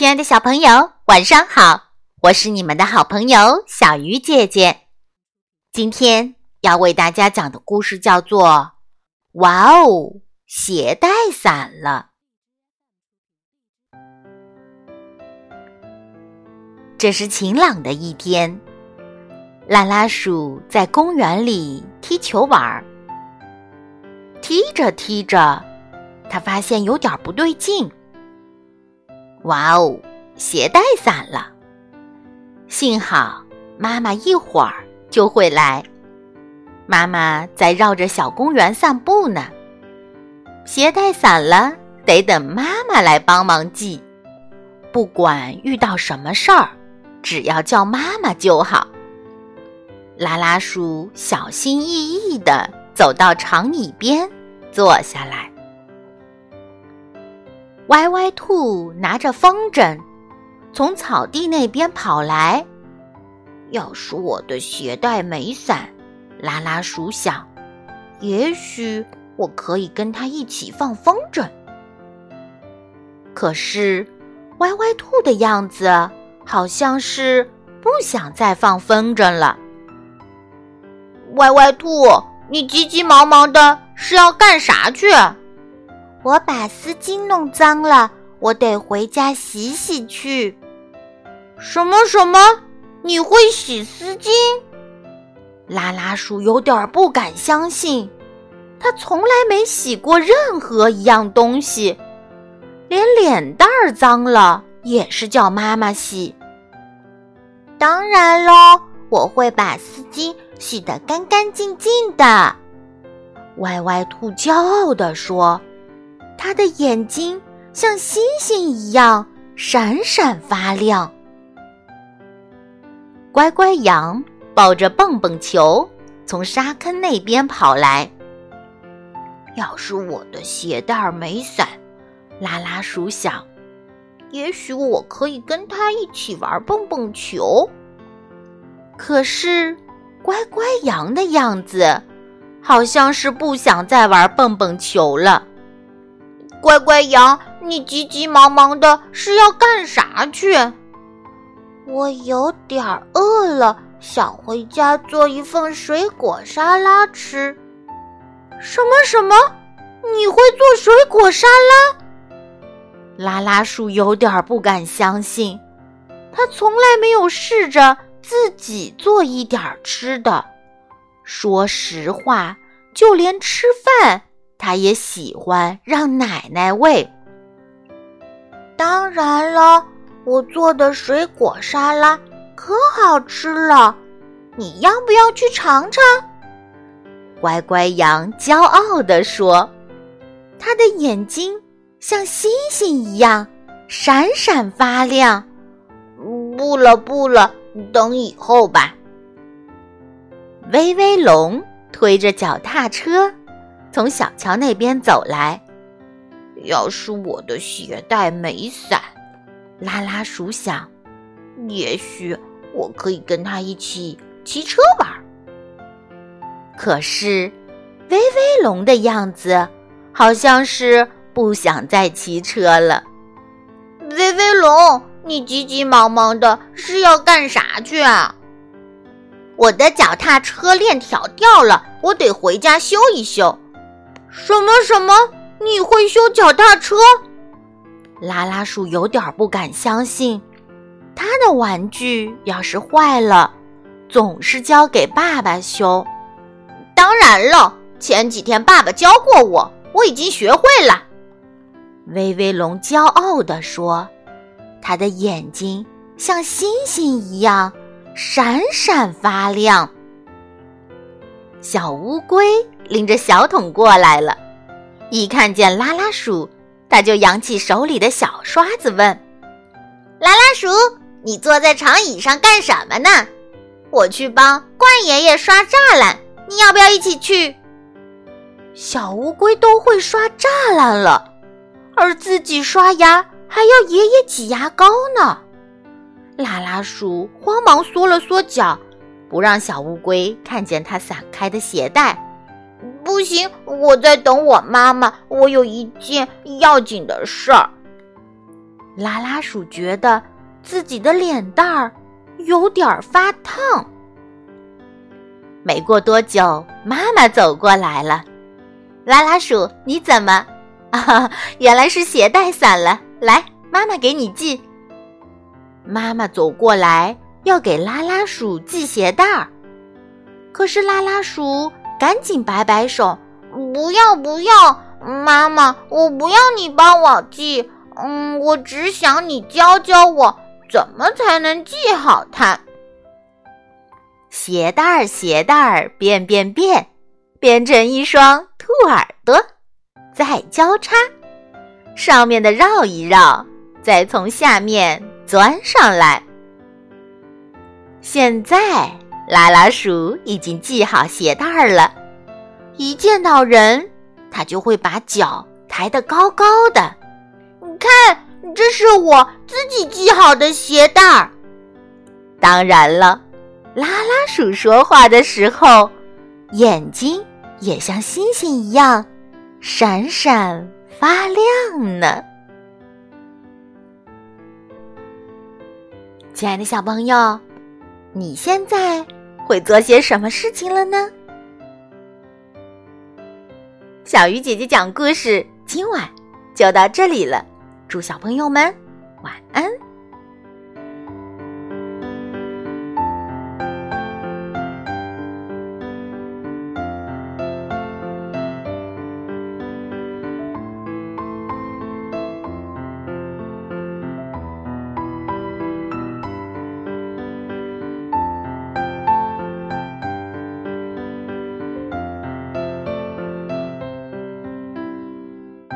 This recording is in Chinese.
亲爱的小朋友，晚上好！我是你们的好朋友小鱼姐姐。今天要为大家讲的故事叫做《哇哦，鞋带散了》。这是晴朗的一天，拉拉鼠在公园里踢球玩儿。踢着踢着，他发现有点不对劲。哇哦，鞋带散了！幸好妈妈一会儿就会来。妈妈在绕着小公园散步呢。鞋带散了，得等妈妈来帮忙系。不管遇到什么事儿，只要叫妈妈就好。拉拉鼠小心翼翼地走到长椅边，坐下来。歪歪兔拿着风筝，从草地那边跑来。要是我的鞋带没散，拉拉鼠想，也许我可以跟他一起放风筝。可是，歪歪兔的样子好像是不想再放风筝了。歪歪兔，你急急忙忙的是要干啥去？我把丝巾弄脏了，我得回家洗洗去。什么什么？你会洗丝巾？拉拉鼠有点不敢相信，他从来没洗过任何一样东西，连脸蛋儿脏了也是叫妈妈洗。当然喽，我会把丝巾洗得干干净净的。歪歪兔骄傲地说。他的眼睛像星星一样闪闪发亮。乖乖羊抱着蹦蹦球从沙坑那边跑来。要是我的鞋带没散，拉拉鼠想，也许我可以跟他一起玩蹦蹦球。可是，乖乖羊的样子好像是不想再玩蹦蹦球了。乖乖羊，你急急忙忙的是要干啥去？我有点饿了，想回家做一份水果沙拉吃。什么什么？你会做水果沙拉？拉拉鼠有点不敢相信，他从来没有试着自己做一点吃的。说实话，就连吃饭。他也喜欢让奶奶喂。当然了，我做的水果沙拉可好吃了，你要不要去尝尝？乖乖羊骄傲地说，他的眼睛像星星一样闪闪发亮。不了，不了，等以后吧。威威龙推着脚踏车。从小桥那边走来，要是我的鞋带没散，拉拉鼠想，也许我可以跟他一起骑车玩。可是，威威龙的样子好像是不想再骑车了。威威龙，你急急忙忙的是要干啥去啊？我的脚踏车链条掉了，我得回家修一修。什么什么？你会修脚踏车？拉拉鼠有点不敢相信，他的玩具要是坏了，总是交给爸爸修。当然了，前几天爸爸教过我，我已经学会了。威威龙骄傲地说，他的眼睛像星星一样闪闪发亮。小乌龟。拎着小桶过来了，一看见拉拉鼠，他就扬起手里的小刷子问：“拉拉鼠，你坐在长椅上干什么呢？我去帮冠爷爷刷栅栏，你要不要一起去？”小乌龟都会刷栅栏了，而自己刷牙还要爷爷挤牙膏呢。拉拉鼠慌忙缩了缩脚，不让小乌龟看见它散开的鞋带。不行，我在等我妈妈。我有一件要紧的事儿。拉拉鼠觉得自己的脸蛋儿有点发烫。没过多久，妈妈走过来了。拉拉鼠，你怎么？啊，原来是鞋带散了。来，妈妈给你系。妈妈走过来要给拉拉鼠系鞋带儿，可是拉拉鼠赶紧摆摆手：“不要不要，妈妈，我不要你帮我系。嗯，我只想你教教我怎么才能系好它。”鞋带儿，鞋带儿，变变变，变成一双兔耳朵，再交叉，上面的绕一绕，再从下面钻上来。现在拉拉鼠已经系好鞋带了，一见到人，它就会把脚抬得高高的。你看，这是我自己系好的鞋带儿。当然了。拉拉鼠说话的时候，眼睛也像星星一样闪闪发亮呢。亲爱的小朋友，你现在会做些什么事情了呢？小鱼姐姐讲故事，今晚就到这里了。祝小朋友们晚安。